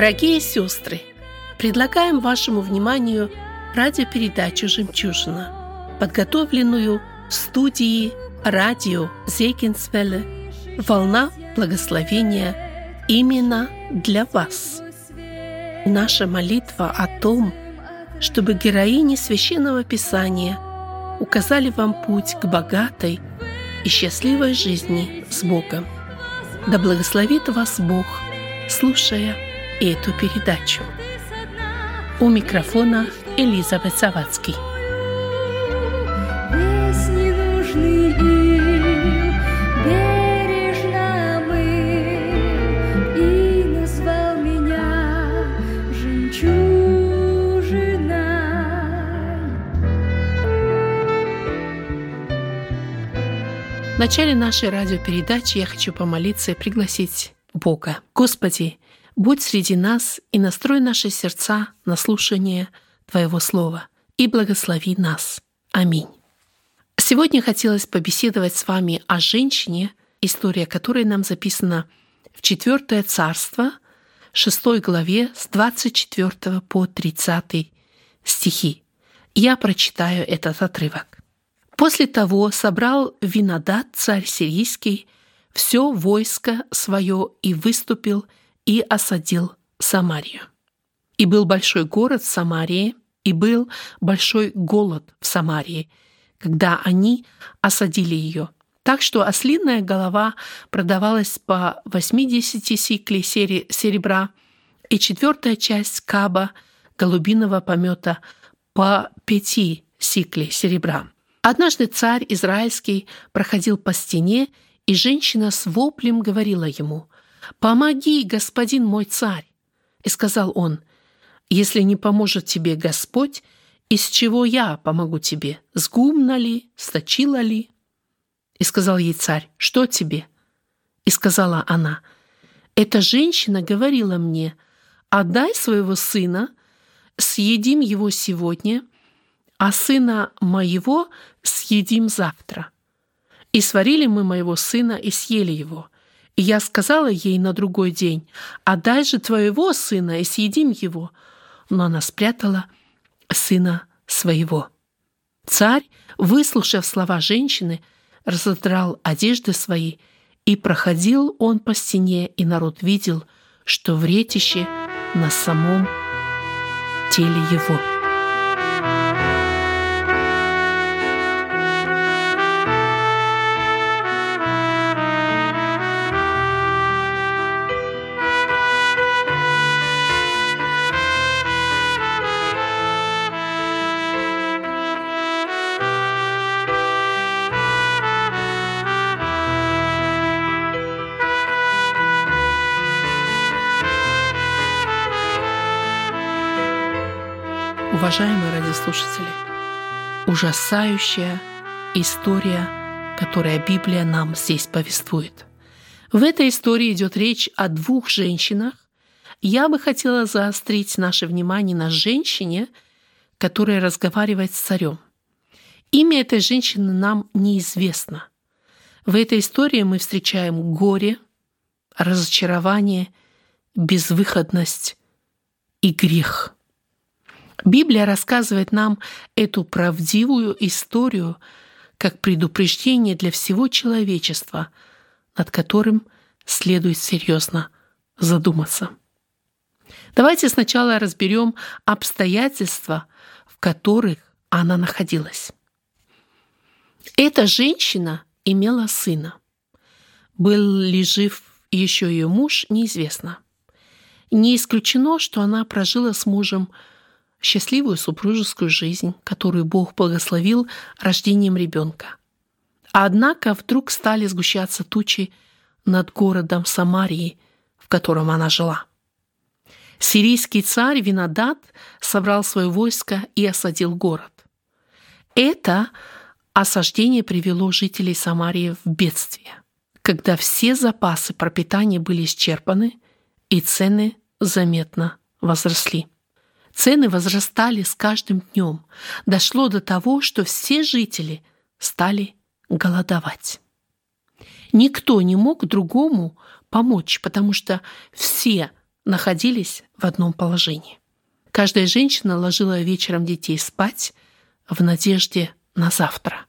Дорогие сестры, предлагаем вашему вниманию радиопередачу «Жемчужина», подготовленную в студии радио Зейкинсвелле «Волна благословения» именно для вас. Наша молитва о том, чтобы героини Священного Писания указали вам путь к богатой и счастливой жизни с Богом. Да благословит вас Бог, слушая эту передачу. У микрофона Элизабет Завадский. И. В начале нашей радиопередачи я хочу помолиться и пригласить Бога. Господи, будь среди нас и настрой наши сердца на слушание Твоего Слова и благослови нас. Аминь. Сегодня хотелось побеседовать с вами о женщине, история которой нам записана в 4 царство, 6 главе с 24 по 30 стихи. Я прочитаю этот отрывок. После того собрал Винодат, царь сирийский, все войско свое и выступил и осадил Самарию. И был большой город в Самарии, и был большой голод в Самарии, когда они осадили ее. Так что ослиная голова продавалась по 80 сиклей серебра, и четвертая часть каба голубиного помета по пяти сиклей серебра. Однажды царь израильский проходил по стене, и женщина с воплем говорила ему, «Помоги, господин мой царь!» И сказал он, «Если не поможет тебе Господь, из чего я помогу тебе? С гумна ли? Сточила ли?» И сказал ей царь, «Что тебе?» И сказала она, «Эта женщина говорила мне, отдай своего сына, съедим его сегодня, а сына моего съедим завтра. И сварили мы моего сына и съели его. И я сказала ей на другой день, отдай же твоего сына и съедим его. Но она спрятала сына своего. Царь, выслушав слова женщины, разодрал одежды свои, и проходил он по стене, и народ видел, что вретище на самом теле его. Радиослушатели, ужасающая история, которая Библия нам здесь повествует. В этой истории идет речь о двух женщинах. Я бы хотела заострить наше внимание на женщине, которая разговаривает с царем. Имя этой женщины нам неизвестно. В этой истории мы встречаем горе, разочарование, безвыходность и грех – Библия рассказывает нам эту правдивую историю как предупреждение для всего человечества, над которым следует серьезно задуматься. Давайте сначала разберем обстоятельства, в которых она находилась. Эта женщина имела сына. Был ли жив еще ее муж, неизвестно. Не исключено, что она прожила с мужем счастливую супружескую жизнь, которую Бог благословил рождением ребенка. Однако вдруг стали сгущаться тучи над городом Самарии, в котором она жила. Сирийский царь Винодат собрал свое войско и осадил город. Это осаждение привело жителей Самарии в бедствие, когда все запасы пропитания были исчерпаны и цены заметно возросли. Цены возрастали с каждым днем. Дошло до того, что все жители стали голодовать. Никто не мог другому помочь, потому что все находились в одном положении. Каждая женщина ложила вечером детей спать в надежде на завтра.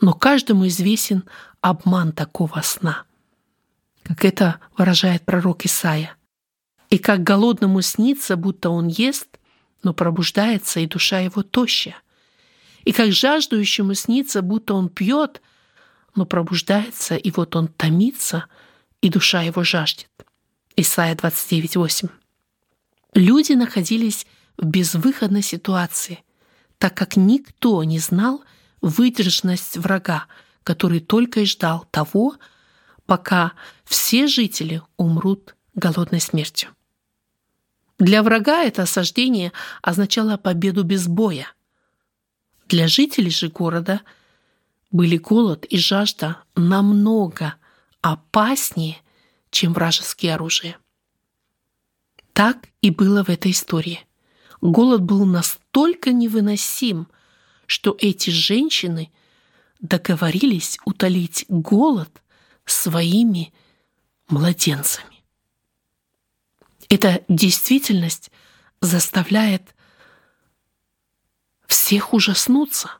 Но каждому известен обман такого сна, как это выражает пророк Исаия. И как голодному снится, будто он ест, но пробуждается, и душа его тощая. И как жаждущему снится, будто он пьет, но пробуждается, и вот он томится, и душа его жаждет. Исайя 29.8. Люди находились в безвыходной ситуации, так как никто не знал выдержанность врага, который только и ждал того, пока все жители умрут голодной смертью. Для врага это осаждение означало победу без боя. Для жителей же города были голод и жажда намного опаснее, чем вражеские оружия. Так и было в этой истории. Голод был настолько невыносим, что эти женщины договорились утолить голод своими младенцами. Эта действительность заставляет всех ужаснуться.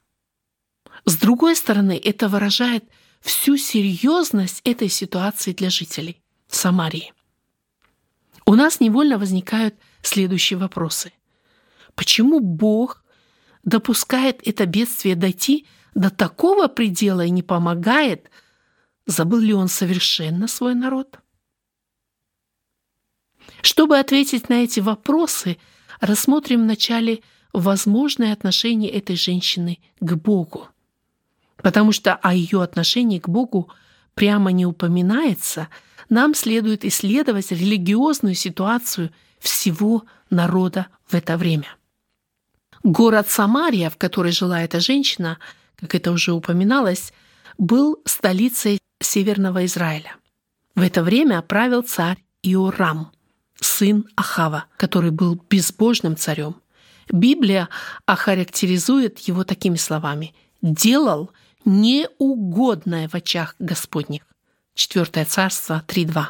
С другой стороны, это выражает всю серьезность этой ситуации для жителей Самарии. У нас невольно возникают следующие вопросы. Почему Бог допускает это бедствие дойти до такого предела и не помогает? Забыл ли Он совершенно свой народ? Чтобы ответить на эти вопросы, рассмотрим вначале возможное отношение этой женщины к Богу. Потому что о ее отношении к Богу прямо не упоминается, нам следует исследовать религиозную ситуацию всего народа в это время. Город Самария, в которой жила эта женщина, как это уже упоминалось, был столицей Северного Израиля. В это время правил царь Иорам – сын Ахава, который был безбожным царем. Библия охарактеризует его такими словами «делал неугодное в очах Господних». Четвертое царство 3.2.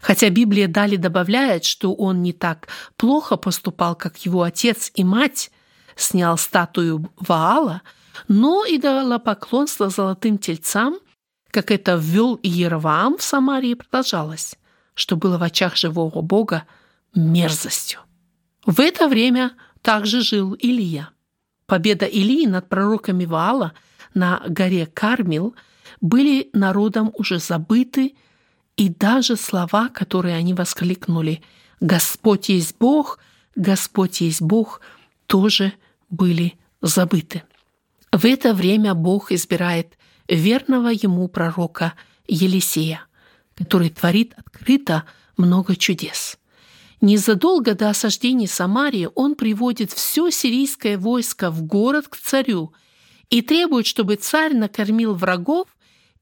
Хотя Библия далее добавляет, что он не так плохо поступал, как его отец и мать, снял статую Ваала, но и дала поклонство золотым тельцам, как это ввел Иераваам в Самарии, продолжалось что было в очах живого Бога мерзостью. В это время также жил Илия. Победа Илии над пророками Ваала на горе Кармил были народом уже забыты, и даже слова, которые они воскликнули «Господь есть Бог, Господь есть Бог», тоже были забыты. В это время Бог избирает верного ему пророка Елисея который творит открыто много чудес. Незадолго до осаждения Самарии он приводит все сирийское войско в город к царю и требует, чтобы царь накормил врагов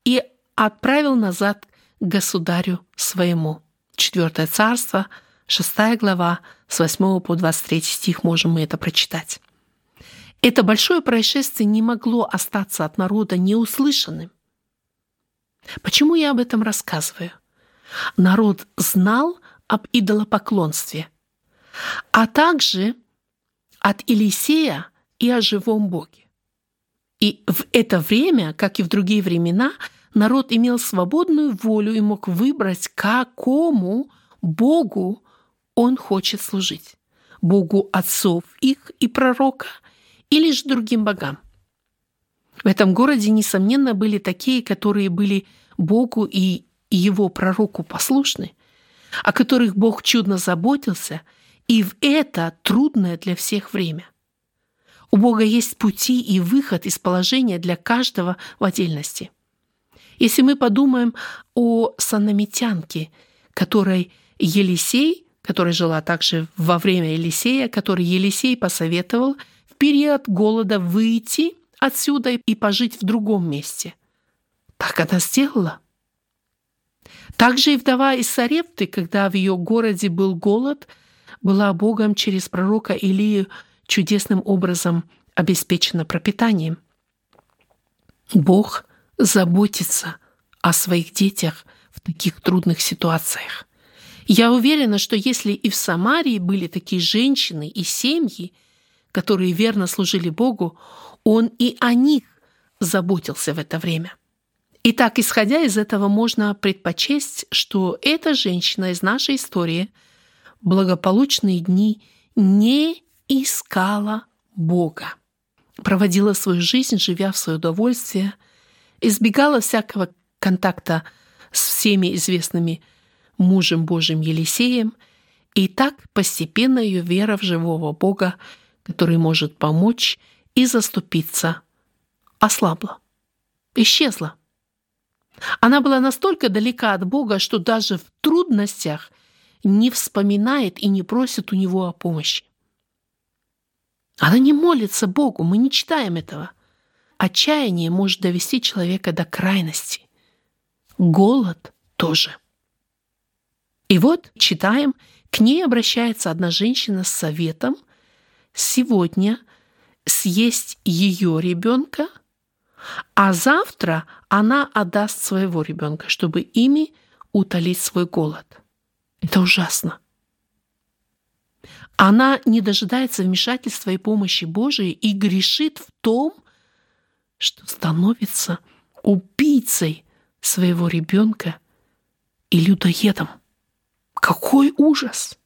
и отправил назад к государю своему. Четвертое царство, шестая глава, с 8 по 23 стих можем мы это прочитать. Это большое происшествие не могло остаться от народа неуслышанным. Почему я об этом рассказываю? Народ знал об идолопоклонстве, а также от Елисея и о живом Боге. И в это время, как и в другие времена, народ имел свободную волю и мог выбрать, какому Богу он хочет служить. Богу отцов их и пророка или же другим богам. В этом городе, несомненно, были такие, которые были Богу и его пророку послушны, о которых Бог чудно заботился, и в это трудное для всех время. У Бога есть пути и выход из положения для каждого в отдельности. Если мы подумаем о санамитянке, которой Елисей, которая жила также во время Елисея, который Елисей посоветовал в период голода выйти отсюда и пожить в другом месте. Так она сделала. Также и вдова из Сарепты, когда в ее городе был голод, была Богом через пророка Илию чудесным образом обеспечена пропитанием. Бог заботится о своих детях в таких трудных ситуациях. Я уверена, что если и в Самарии были такие женщины и семьи, которые верно служили Богу, Он и о них заботился в это время. Итак, исходя из этого, можно предпочесть, что эта женщина из нашей истории благополучные дни не искала Бога, проводила свою жизнь, живя в свое удовольствие, избегала всякого контакта с всеми известными мужем Божьим Елисеем, и так постепенно ее вера в живого Бога, который может помочь и заступиться, ослабла, исчезла. Она была настолько далека от Бога, что даже в трудностях не вспоминает и не просит у Него о помощи. Она не молится Богу, мы не читаем этого. Отчаяние может довести человека до крайности. Голод тоже. И вот читаем, к ней обращается одна женщина с советом сегодня съесть ее ребенка, а завтра она отдаст своего ребенка, чтобы ими утолить свой голод. Это ужасно. Она не дожидается вмешательства и помощи Божией и грешит в том, что становится убийцей своего ребенка и людоедом. Какой ужас!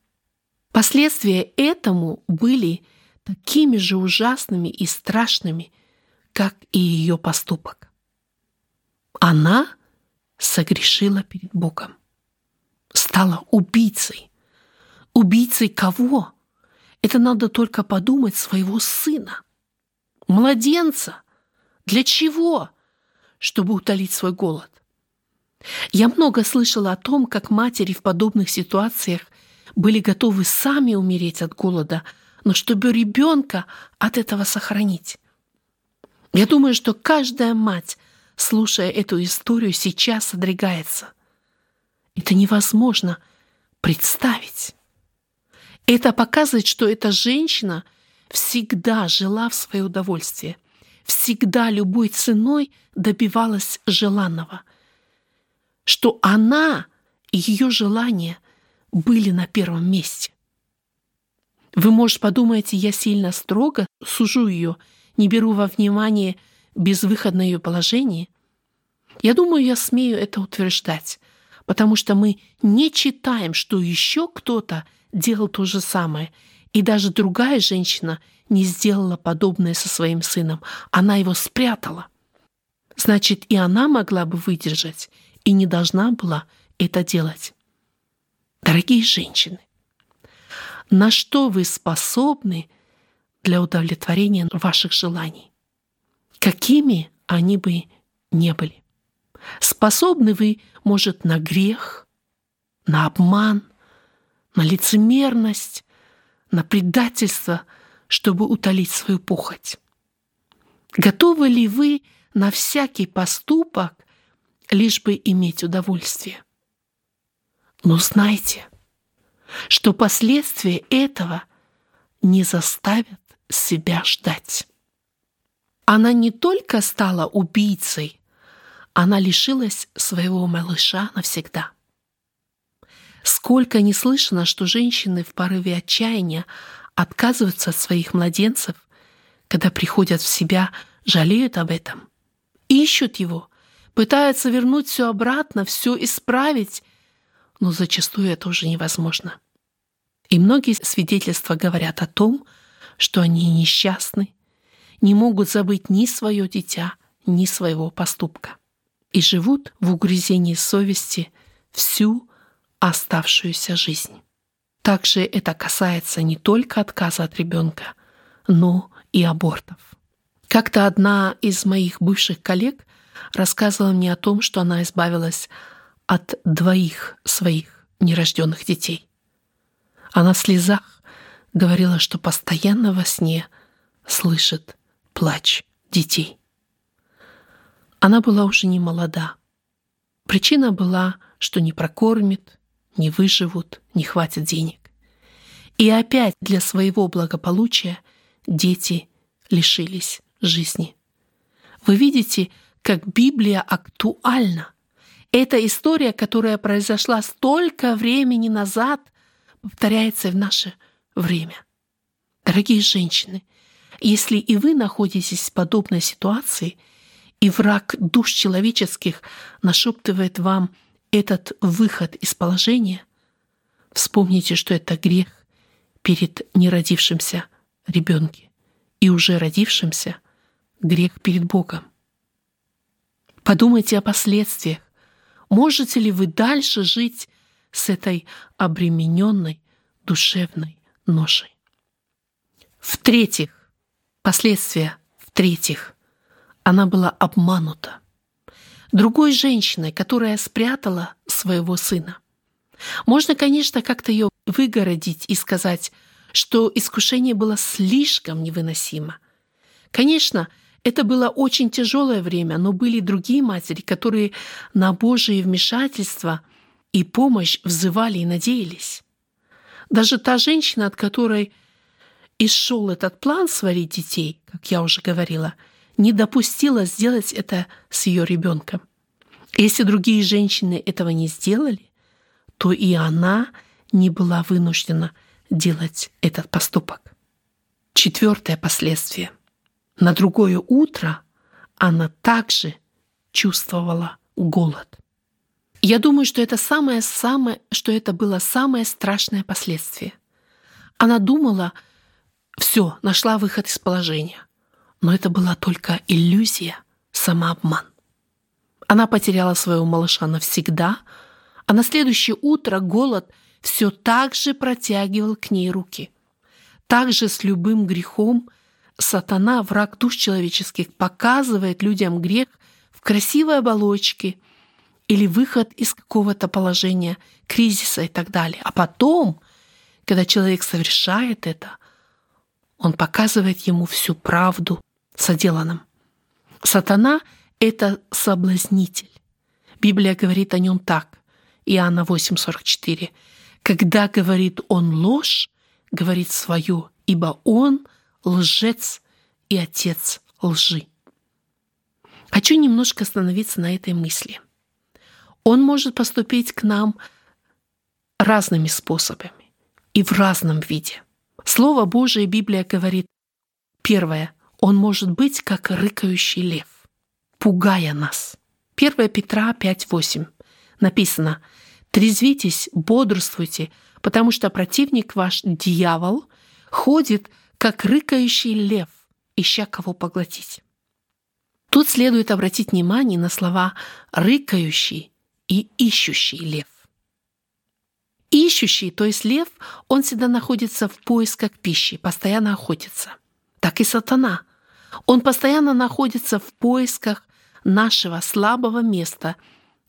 Последствия этому были такими же ужасными и страшными, как и ее поступок. Она согрешила перед Богом, стала убийцей. Убийцей кого? Это надо только подумать своего сына, младенца. Для чего? Чтобы утолить свой голод. Я много слышала о том, как матери в подобных ситуациях были готовы сами умереть от голода, но чтобы ребенка от этого сохранить. Я думаю, что каждая мать, слушая эту историю, сейчас содрогается. Это невозможно представить. Это показывает, что эта женщина всегда жила в свое удовольствие, всегда любой ценой добивалась желанного, что она и ее желания были на первом месте. Вы, может, подумаете, я сильно строго сужу ее, не беру во внимание безвыходное ее положение. Я думаю, я смею это утверждать, потому что мы не читаем, что еще кто-то – делал то же самое. И даже другая женщина не сделала подобное со своим сыном. Она его спрятала. Значит, и она могла бы выдержать и не должна была это делать. Дорогие женщины, на что вы способны для удовлетворения ваших желаний? Какими они бы не были? Способны вы, может, на грех, на обман, на лицемерность, на предательство, чтобы утолить свою похоть? Готовы ли вы на всякий поступок, лишь бы иметь удовольствие? Но знайте, что последствия этого не заставят себя ждать. Она не только стала убийцей, она лишилась своего малыша навсегда. Сколько не слышно, что женщины в порыве отчаяния отказываются от своих младенцев, когда приходят в себя, жалеют об этом, ищут его, пытаются вернуть все обратно, все исправить, но зачастую это уже невозможно. И многие свидетельства говорят о том, что они несчастны, не могут забыть ни свое дитя, ни своего поступка и живут в угрызении совести всю оставшуюся жизнь. Также это касается не только отказа от ребенка, но и абортов. Как-то одна из моих бывших коллег рассказывала мне о том, что она избавилась от двоих своих нерожденных детей. Она в слезах говорила, что постоянно во сне слышит плач детей. Она была уже не молода. Причина была, что не прокормит, не выживут, не хватит денег. И опять для своего благополучия дети лишились жизни. Вы видите, как Библия актуальна. Эта история, которая произошла столько времени назад, повторяется в наше время. Дорогие женщины, если и вы находитесь в подобной ситуации, и враг душ человеческих нашептывает вам этот выход из положения, вспомните, что это грех перед неродившимся ребенке и уже родившимся грех перед Богом. Подумайте о последствиях. Можете ли вы дальше жить с этой обремененной душевной ношей? В-третьих, последствия в-третьих, она была обманута другой женщиной, которая спрятала своего сына. Можно, конечно, как-то ее выгородить и сказать, что искушение было слишком невыносимо. Конечно, это было очень тяжелое время, но были другие матери, которые на Божие вмешательство и помощь взывали и надеялись. Даже та женщина, от которой исшел этот план сварить детей, как я уже говорила, не допустила сделать это с ее ребенком. Если другие женщины этого не сделали, то и она не была вынуждена делать этот поступок. Четвертое последствие. На другое утро она также чувствовала голод. Я думаю, что это самое-самое, что это было самое страшное последствие. Она думала, все, нашла выход из положения. Но это была только иллюзия, самообман. Она потеряла своего малыша навсегда, а на следующее утро голод все так же протягивал к ней руки. Также с любым грехом сатана, враг душ человеческих, показывает людям грех в красивой оболочке или выход из какого-то положения, кризиса и так далее. А потом, когда человек совершает это, он показывает ему всю правду соделанном. Сатана — это соблазнитель. Библия говорит о нем так. Иоанна 8,44. Когда говорит он ложь, говорит свое, ибо он лжец и отец лжи. Хочу немножко остановиться на этой мысли. Он может поступить к нам разными способами и в разном виде – Слово Божие Библия говорит, первое, он может быть как рыкающий лев, пугая нас. 1 Петра 5.8 написано «Трезвитесь, бодрствуйте, потому что противник ваш, дьявол, ходит, как рыкающий лев, ища кого поглотить». Тут следует обратить внимание на слова «рыкающий» и «ищущий лев». Ищущий, то есть лев, он всегда находится в поисках пищи, постоянно охотится. Так и сатана. Он постоянно находится в поисках нашего слабого места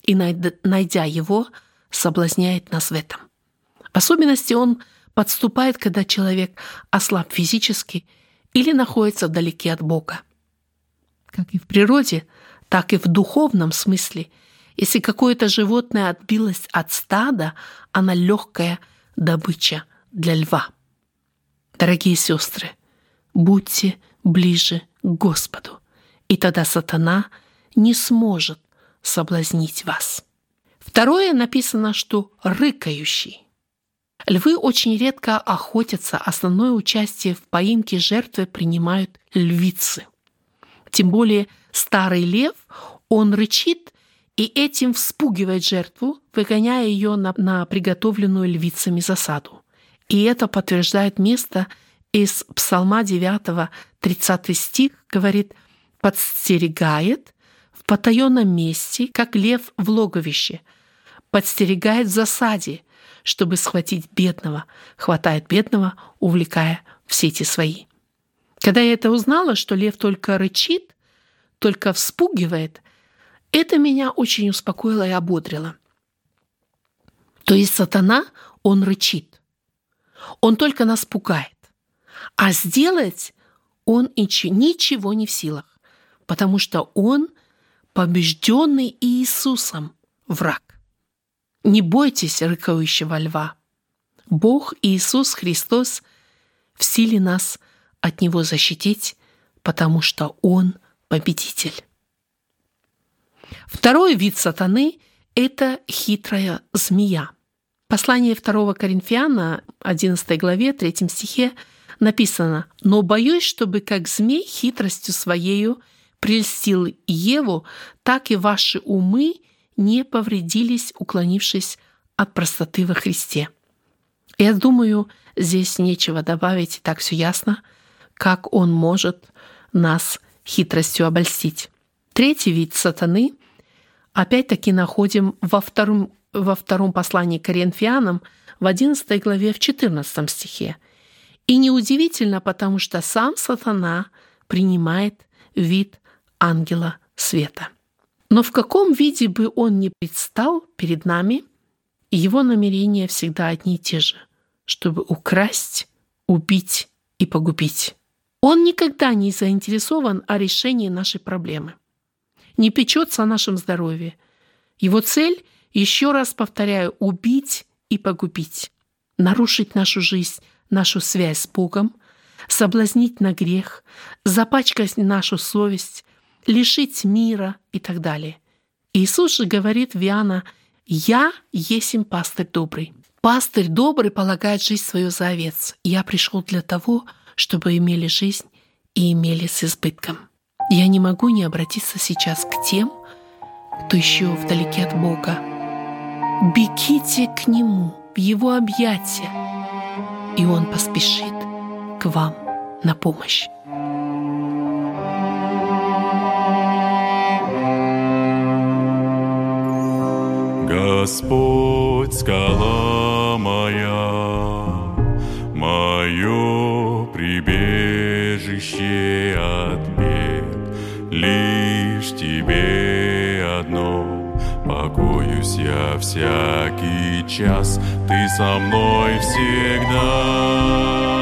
и, найдя его, соблазняет нас в этом. В особенности он подступает, когда человек ослаб физически или находится вдалеке от Бога. Как и в природе, так и в духовном смысле – если какое-то животное отбилось от стада, она легкая добыча для льва. Дорогие сестры, будьте ближе к Господу, и тогда сатана не сможет соблазнить вас. Второе написано, что рыкающий. Львы очень редко охотятся, основное участие в поимке жертвы принимают львицы. Тем более старый лев, он рычит и этим вспугивает жертву, выгоняя ее на, на приготовленную львицами засаду. И это подтверждает место из Псалма 9, 30 стих, говорит «подстерегает в потаенном месте, как лев в логовище, подстерегает в засаде, чтобы схватить бедного, хватает бедного, увлекая в сети свои». Когда я это узнала, что лев только рычит, только вспугивает – это меня очень успокоило и ободрило. То есть сатана, он рычит. Он только нас пугает. А сделать он ничего не в силах. потому что Он побежденный Иисусом враг. Не бойтесь рыкающего льва. Бог Иисус Христос в силе нас от Него защитить, потому что Он победитель. Второй вид сатаны – это хитрая змея. Послание 2 Коринфяна, 11 главе, 3 стихе написано «Но боюсь, чтобы как змей хитростью своею прельстил Еву, так и ваши умы не повредились, уклонившись от простоты во Христе». Я думаю, здесь нечего добавить, так все ясно, как он может нас хитростью обольстить. Третий вид сатаны опять-таки находим во втором, во втором послании к Коринфянам в 11 главе в 14 стихе. И неудивительно, потому что сам сатана принимает вид ангела света. Но в каком виде бы он ни предстал перед нами, его намерения всегда одни и те же, чтобы украсть, убить и погубить. Он никогда не заинтересован о решении нашей проблемы, не печется о нашем здоровье. Его цель, еще раз повторяю, убить и погубить, нарушить нашу жизнь, нашу связь с Богом, соблазнить на грех, запачкать нашу совесть, лишить мира и так далее. Иисус же говорит в Иоанна, «Я есим пастырь добрый». Пастырь добрый полагает жизнь свою за овец. Я пришел для того, чтобы имели жизнь и имели с избытком. Я не могу не обратиться сейчас к тем, кто еще вдалеке от Бога. Бегите к Нему, в Его объятия, и Он поспешит к вам на помощь. Господь скала моя, мое прибежище от бед, лишь тебе одно покоюсь я всякий час, ты со мной всегда.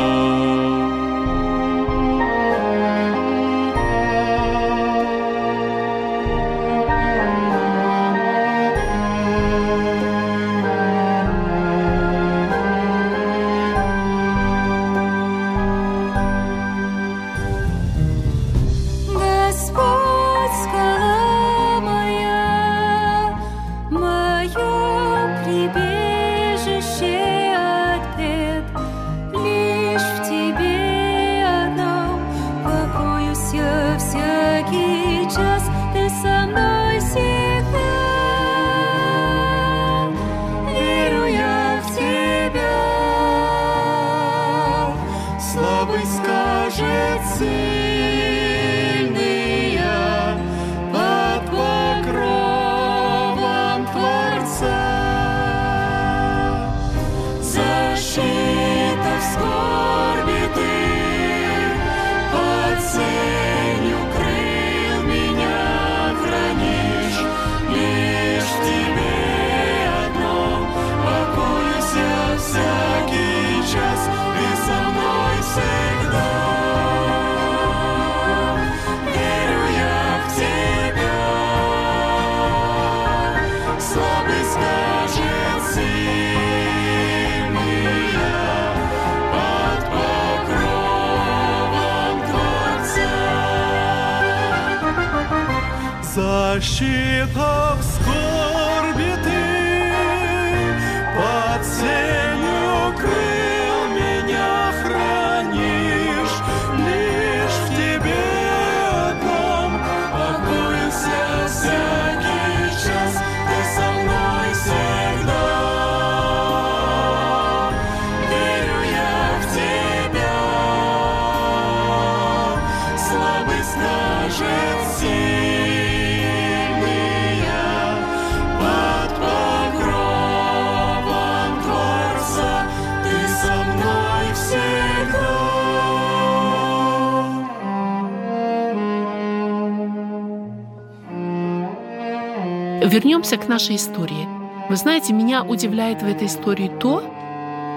Вернемся к нашей истории. Вы знаете, меня удивляет в этой истории то,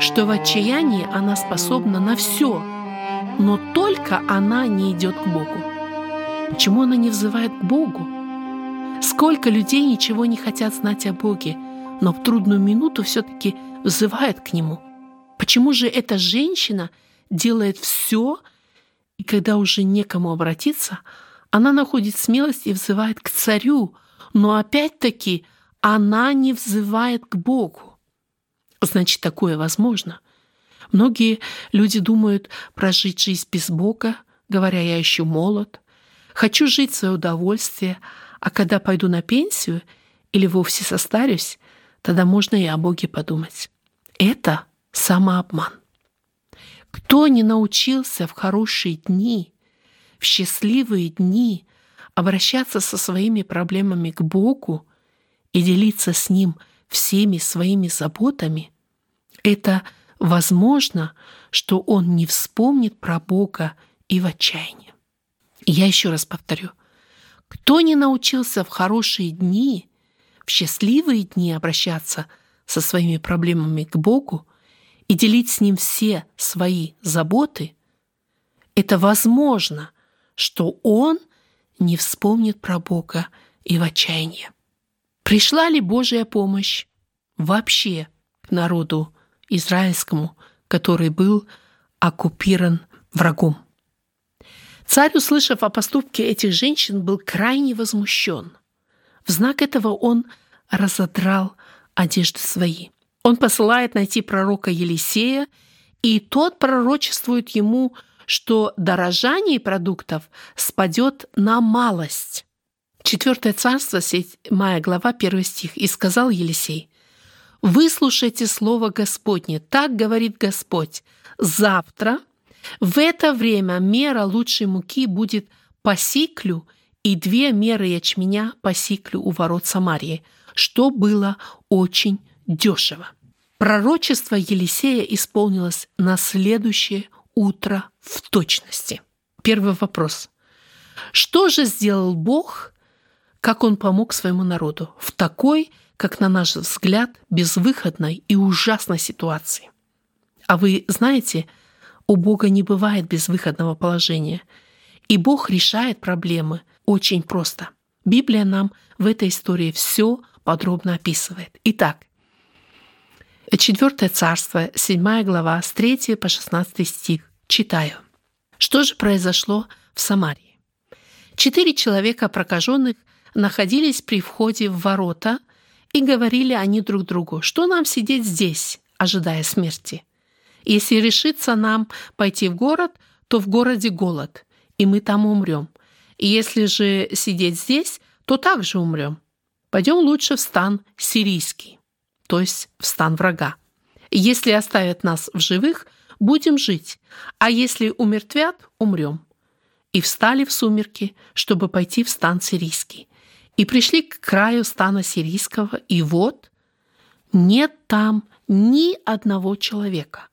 что в отчаянии она способна на все, но только она не идет к Богу. Почему она не взывает к Богу? Сколько людей ничего не хотят знать о Боге, но в трудную минуту все-таки взывает к Нему. Почему же эта женщина делает все, и когда уже некому обратиться, она находит смелость и взывает к царю, но опять-таки она не взывает к Богу. Значит, такое возможно. Многие люди думают прожить жизнь без Бога, говоря, я еще молод, хочу жить в свое удовольствие, а когда пойду на пенсию или вовсе состарюсь, тогда можно и о Боге подумать. Это самообман. Кто не научился в хорошие дни, в счастливые дни обращаться со своими проблемами к Богу и делиться с Ним всеми своими заботами, это возможно, что он не вспомнит про Бога и в отчаянии. Я еще раз повторю. Кто не научился в хорошие дни, в счастливые дни обращаться со своими проблемами к Богу и делить с Ним все свои заботы, это возможно, что Он не вспомнит про Бога и в отчаянии. Пришла ли Божья помощь вообще к народу израильскому, который был оккупирован врагом? Царь, услышав о поступке этих женщин, был крайне возмущен. В знак этого он разодрал одежды свои. Он посылает найти пророка Елисея, и тот пророчествует ему, что дорожание продуктов спадет на малость. Четвертое царство, 7 глава, 1 стих. «И сказал Елисей, «Выслушайте слово Господне, так говорит Господь, завтра в это время мера лучшей муки будет по сиклю и две меры ячменя по сиклю у ворот Самарии, что было очень дешево. Пророчество Елисея исполнилось на следующее утро в точности. Первый вопрос. Что же сделал Бог, как Он помог своему народу в такой, как на наш взгляд, безвыходной и ужасной ситуации? А вы знаете, у Бога не бывает безвыходного положения. И Бог решает проблемы очень просто. Библия нам в этой истории все подробно описывает. Итак, 4 царство, 7 глава, с 3 по 16 стих. Читаю. Что же произошло в Самарии? Четыре человека прокаженных находились при входе в ворота, и говорили они друг другу, что нам сидеть здесь, ожидая смерти. Если решится нам пойти в город, то в городе голод, и мы там умрем. И если же сидеть здесь, то также умрем. Пойдем лучше в стан сирийский, то есть в стан врага. Если оставят нас в живых, будем жить, а если умертвят, умрем. И встали в сумерки, чтобы пойти в стан сирийский. И пришли к краю стана сирийского, и вот нет там ни одного человека.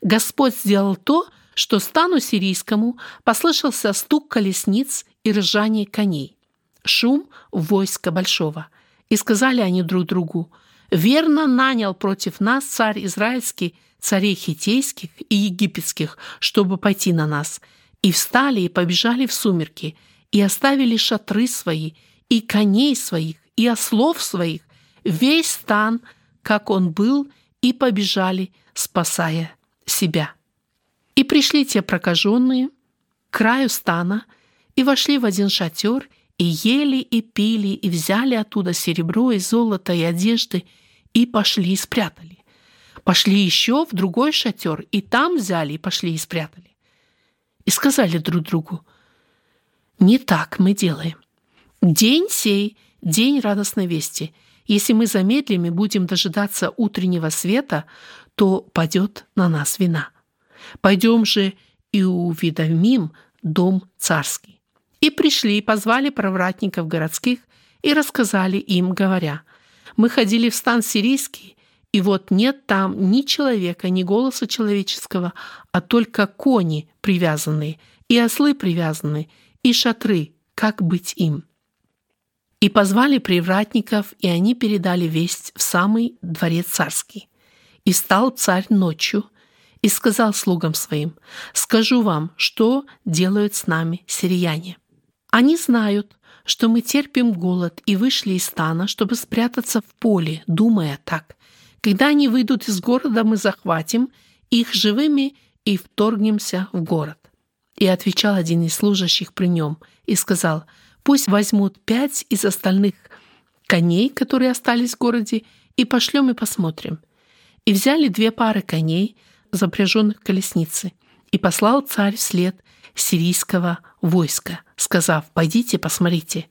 Господь сделал то, что стану сирийскому послышался стук колесниц и ржание коней, шум войска большого. И сказали они друг другу, «Верно нанял против нас царь израильский, царей хитейских и египетских, чтобы пойти на нас». И встали и побежали в сумерки, и оставили шатры свои, и коней своих, и ослов своих, весь стан, как он был, и побежали, спасая себя. И пришли те прокаженные к краю стана и вошли в один шатер, и ели, и пили, и взяли оттуда серебро и золото и одежды, и пошли и спрятали. Пошли еще в другой шатер, и там взяли, и пошли и спрятали. И сказали друг другу, не так мы делаем. День сей, день радостной вести. Если мы замедлим и будем дожидаться утреннего света, то падет на нас вина. Пойдем же и уведомим дом царский. И пришли позвали провратников городских и рассказали им, говоря, «Мы ходили в стан сирийский, и вот нет там ни человека, ни голоса человеческого, а только кони привязанные, и ослы привязанные, и шатры, как быть им?» И позвали привратников, и они передали весть в самый дворец царский. И стал царь ночью и сказал слугам своим, «Скажу вам, что делают с нами сирияне». Они знают, что мы терпим голод и вышли из стана, чтобы спрятаться в поле, думая так. Когда они выйдут из города, мы захватим их живыми и вторгнемся в город. И отвечал один из служащих при нем и сказал, пусть возьмут пять из остальных коней, которые остались в городе, и пошлем и посмотрим. И взяли две пары коней, запряженных колесницы, и послал царь вслед сирийского войска, сказав, «Пойдите, посмотрите».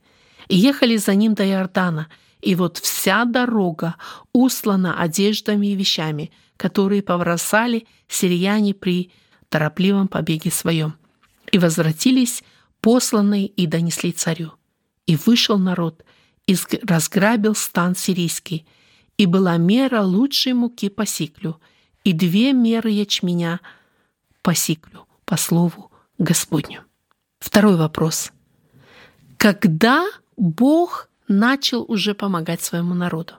Ехали за ним до Иордана, и вот вся дорога услана одеждами и вещами, которые поврасали сирияне при торопливом побеге своем. И возвратились посланные и донесли царю. И вышел народ, и разграбил стан сирийский, и была мера лучшей муки по сиклю, и две меры ячменя по сиклю, по слову Господню. Второй вопрос. Когда Бог начал уже помогать своему народу?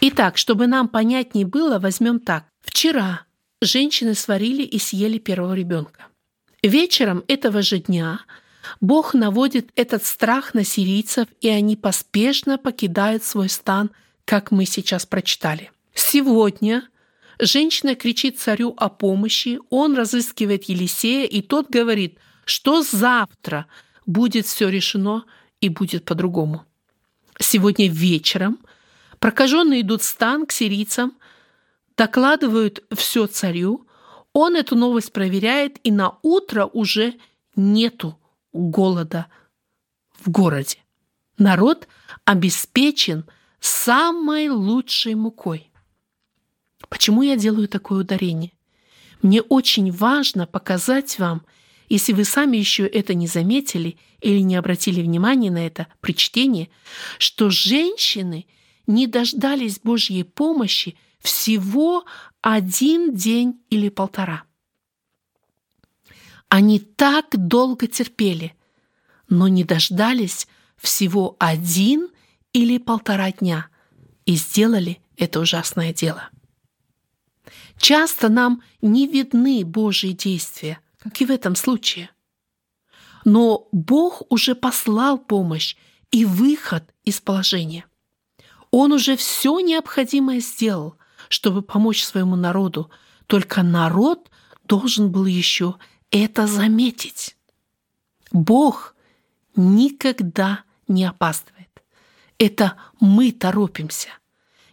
Итак, чтобы нам понятнее было, возьмем так. Вчера женщины сварили и съели первого ребенка. Вечером этого же дня Бог наводит этот страх на сирийцев, и они поспешно покидают свой стан, как мы сейчас прочитали. Сегодня женщина кричит царю о помощи, он разыскивает Елисея, и тот говорит, что завтра будет все решено и будет по-другому. Сегодня вечером прокаженные идут в стан к сирийцам, докладывают все царю, он эту новость проверяет, и на утро уже нету голода в городе. Народ обеспечен самой лучшей мукой. Почему я делаю такое ударение? Мне очень важно показать вам, если вы сами еще это не заметили или не обратили внимания на это при чтении, что женщины не дождались Божьей помощи всего один день или полтора. Они так долго терпели, но не дождались всего один или полтора дня и сделали это ужасное дело. Часто нам не видны Божьи действия, как и в этом случае. Но Бог уже послал помощь и выход из положения. Он уже все необходимое сделал, чтобы помочь своему народу, только народ должен был еще это заметить. Бог никогда не опаздывает. Это мы торопимся,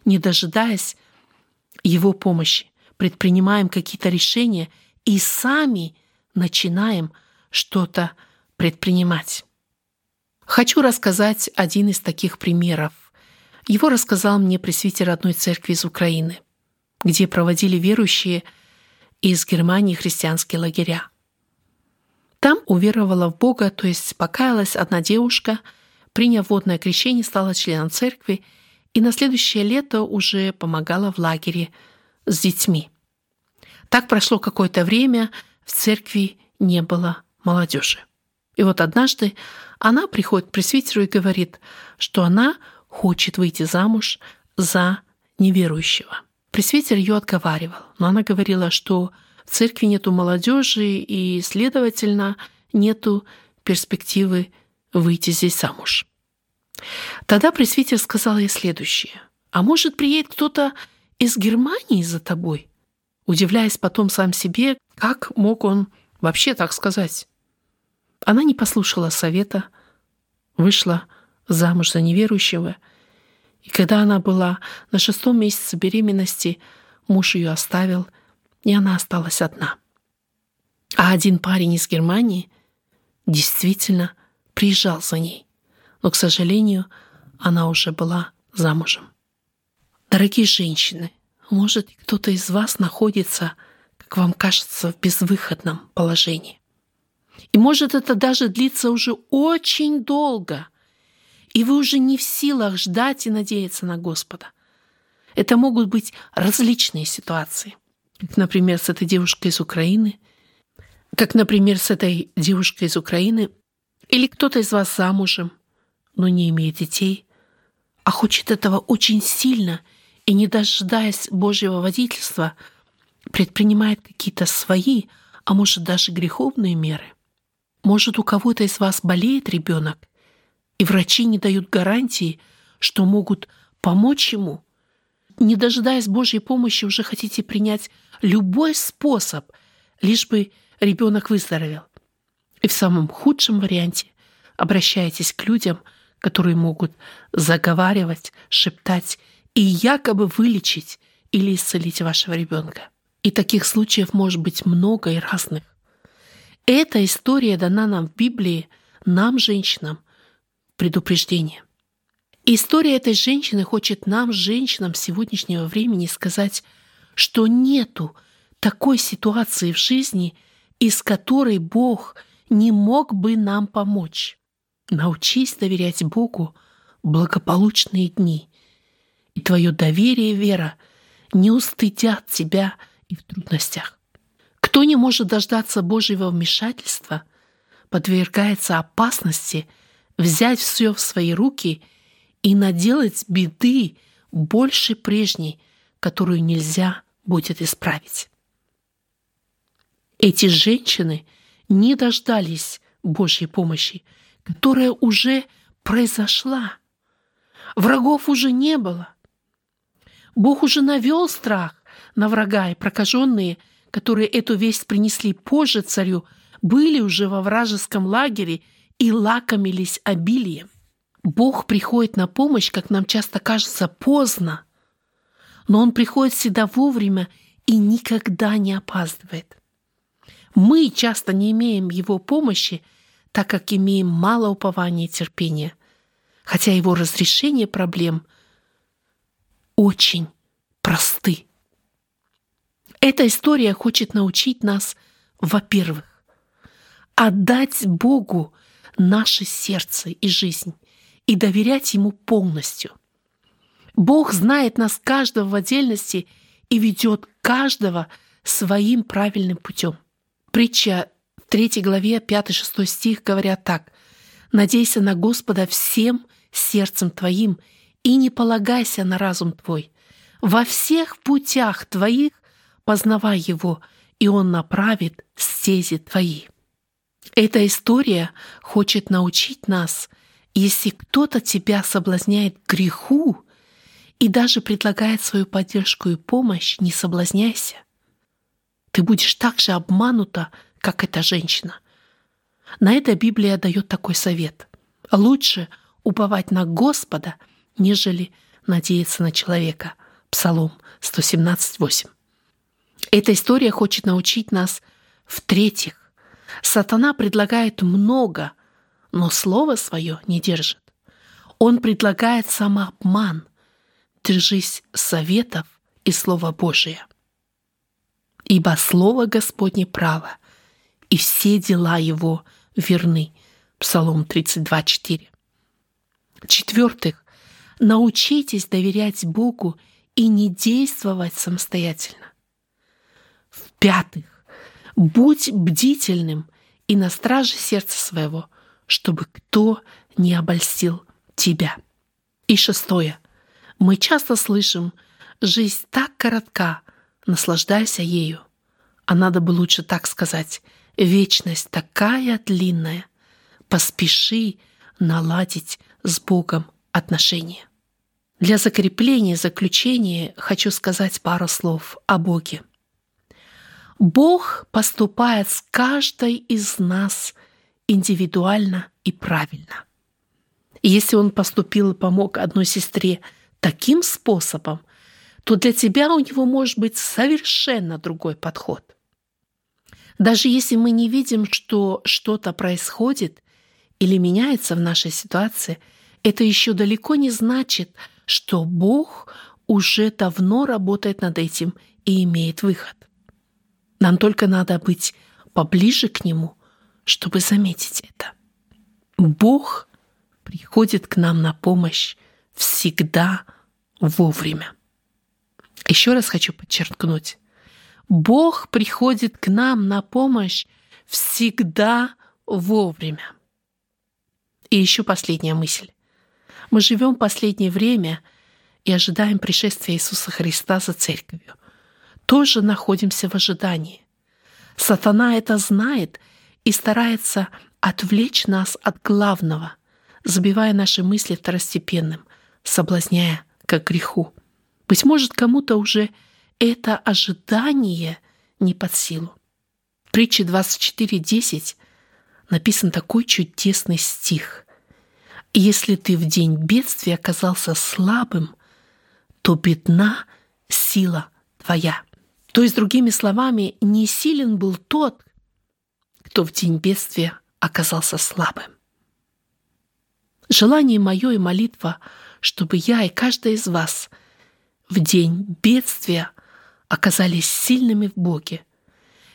не дожидаясь Его помощи, предпринимаем какие-то решения и сами начинаем что-то предпринимать. Хочу рассказать один из таких примеров. Его рассказал мне пресвитер одной церкви из Украины, где проводили верующие из Германии христианские лагеря. Там уверовала в Бога, то есть покаялась одна девушка, приняв водное крещение, стала членом церкви и на следующее лето уже помогала в лагере с детьми. Так прошло какое-то время, в церкви не было молодежи. И вот однажды она приходит к пресвитеру и говорит, что она хочет выйти замуж за неверующего. Пресвитер ее отговаривал, но она говорила, что в церкви нету молодежи и, следовательно, нету перспективы выйти здесь замуж. Тогда пресвитер сказал ей следующее. «А может, приедет кто-то из Германии за тобой?» Удивляясь потом сам себе, как мог он вообще так сказать. Она не послушала совета, вышла замуж за неверующего, и когда она была на шестом месяце беременности, муж ее оставил – и она осталась одна. А один парень из Германии действительно приезжал за ней, но, к сожалению, она уже была замужем. Дорогие женщины, может, кто-то из вас находится, как вам кажется, в безвыходном положении. И может это даже длиться уже очень долго, и вы уже не в силах ждать и надеяться на Господа. Это могут быть различные ситуации как, например, с этой девушкой из Украины, как, например, с этой девушкой из Украины, или кто-то из вас замужем, но не имеет детей, а хочет этого очень сильно и, не дожидаясь Божьего водительства, предпринимает какие-то свои, а может даже греховные меры. Может, у кого-то из вас болеет ребенок, и врачи не дают гарантии, что могут помочь ему. Не дожидаясь Божьей помощи, уже хотите принять любой способ, лишь бы ребенок выздоровел. И в самом худшем варианте обращаетесь к людям, которые могут заговаривать, шептать и якобы вылечить или исцелить вашего ребенка. И таких случаев может быть много и разных. Эта история дана нам в Библии, нам, женщинам, предупреждение. История этой женщины хочет нам, женщинам сегодняшнего времени, сказать, что нету такой ситуации в жизни, из которой Бог не мог бы нам помочь. Научись доверять Богу благополучные дни, и твое доверие и вера не устыдят тебя и в трудностях. Кто не может дождаться Божьего вмешательства, подвергается опасности взять все в свои руки и наделать беды больше прежней, которую нельзя будет исправить. Эти женщины не дождались Божьей помощи, которая уже произошла. Врагов уже не было. Бог уже навел страх на врага, и прокаженные, которые эту весть принесли позже царю, были уже во вражеском лагере и лакомились обилием. Бог приходит на помощь, как нам часто кажется, поздно, но Он приходит всегда вовремя и никогда не опаздывает. Мы часто не имеем Его помощи, так как имеем мало упования и терпения, хотя Его разрешение проблем очень просты. Эта история хочет научить нас, во-первых, отдать Богу наше сердце и жизнь и доверять Ему полностью. Бог знает нас каждого в отдельности и ведет каждого своим правильным путем. Притча в 3 главе 5-6 стих говорят так. «Надейся на Господа всем сердцем твоим и не полагайся на разум твой. Во всех путях твоих познавай Его, и Он направит стези твои». Эта история хочет научить нас, если кто-то тебя соблазняет к греху и даже предлагает свою поддержку и помощь, не соблазняйся. Ты будешь так же обманута, как эта женщина. На это Библия дает такой совет. Лучше уповать на Господа, нежели надеяться на человека. Псалом 117.8. Эта история хочет научить нас в-третьих, Сатана предлагает много, но слово свое не держит. Он предлагает самообман. Держись советов и Слова Божия. Ибо Слово Господне право, и все дела Его верны. Псалом 32.4. В-четвертых, научитесь доверять Богу и не действовать самостоятельно. В-пятых, Будь бдительным и на страже сердца своего, чтобы кто не обольстил тебя. И шестое. Мы часто слышим, жизнь так коротка, наслаждайся ею. А надо бы лучше так сказать, вечность такая длинная, поспеши наладить с Богом отношения. Для закрепления заключения хочу сказать пару слов о Боге. Бог поступает с каждой из нас индивидуально и правильно. И если Он поступил и помог одной сестре таким способом, то для тебя у него может быть совершенно другой подход. Даже если мы не видим, что что-то происходит или меняется в нашей ситуации, это еще далеко не значит, что Бог уже давно работает над этим и имеет выход. Нам только надо быть поближе к Нему, чтобы заметить это. Бог приходит к нам на помощь всегда вовремя. Еще раз хочу подчеркнуть. Бог приходит к нам на помощь всегда вовремя. И еще последняя мысль. Мы живем последнее время и ожидаем пришествия Иисуса Христа за церковью тоже находимся в ожидании. Сатана это знает и старается отвлечь нас от главного, забивая наши мысли второстепенным, соблазняя к греху. Быть может, кому-то уже это ожидание не под силу. В притче 24.10 написан такой чудесный стих. «Если ты в день бедствия оказался слабым, то бедна сила твоя». То есть, другими словами, не силен был тот, кто в день бедствия оказался слабым. Желание мое и молитва, чтобы я и каждый из вас в день бедствия оказались сильными в Боге,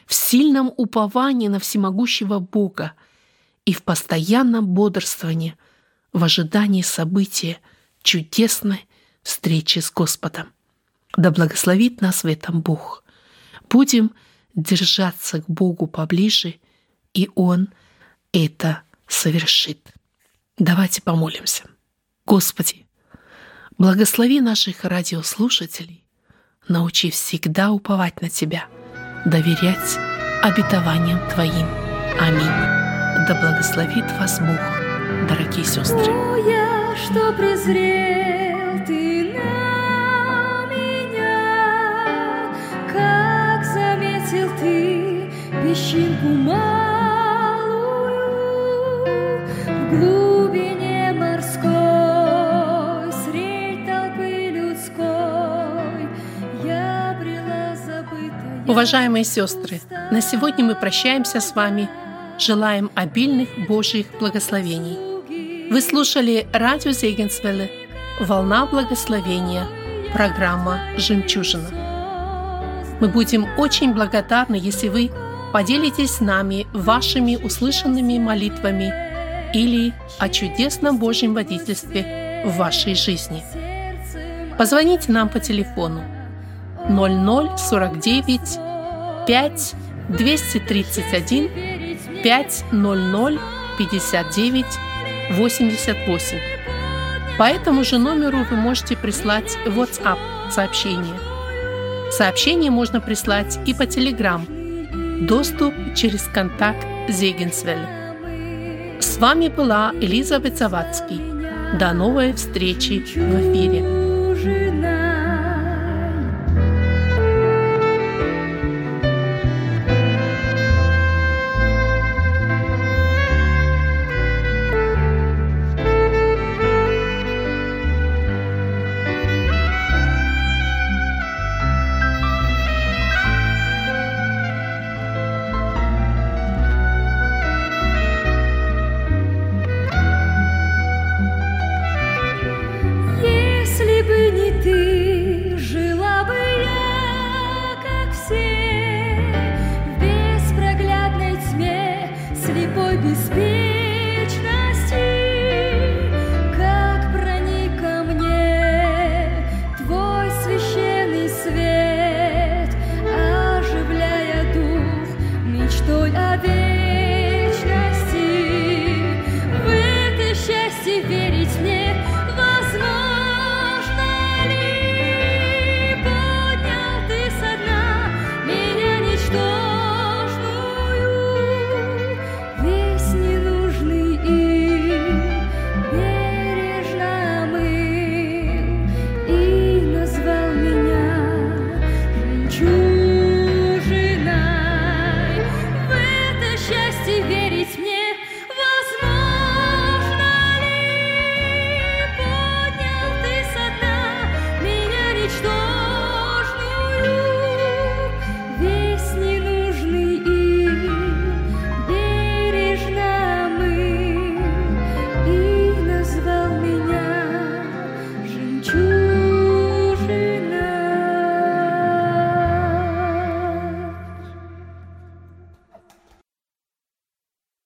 в сильном уповании на всемогущего Бога и в постоянном бодрствовании в ожидании события чудесной встречи с Господом. Да благословит нас в этом Бог. Будем держаться к Богу поближе, и Он это совершит. Давайте помолимся. Господи, благослови наших радиослушателей, научи всегда уповать на Тебя, доверять обетованиям Твоим. Аминь. Да благословит вас Бог, дорогие сестры. Что презрел заметил ты песчинку малую в глубине морской, средь толпы людской, я брела забытая. Уважаемые сестры, на сегодня мы прощаемся с вами. Желаем обильных Божьих благословений. Вы слушали радио Зегенсвелле «Волна благословения», программа «Жемчужина». Мы будем очень благодарны, если вы поделитесь с нами вашими услышанными молитвами или о чудесном Божьем водительстве в вашей жизни. Позвоните нам по телефону 0049 5 231 500 59 88. По этому же номеру вы можете прислать WhatsApp сообщение. Сообщение можно прислать и по Telegram. Доступ через контакт Зегенсвель. С вами была Элизабет Завадский. До новой встречи в эфире.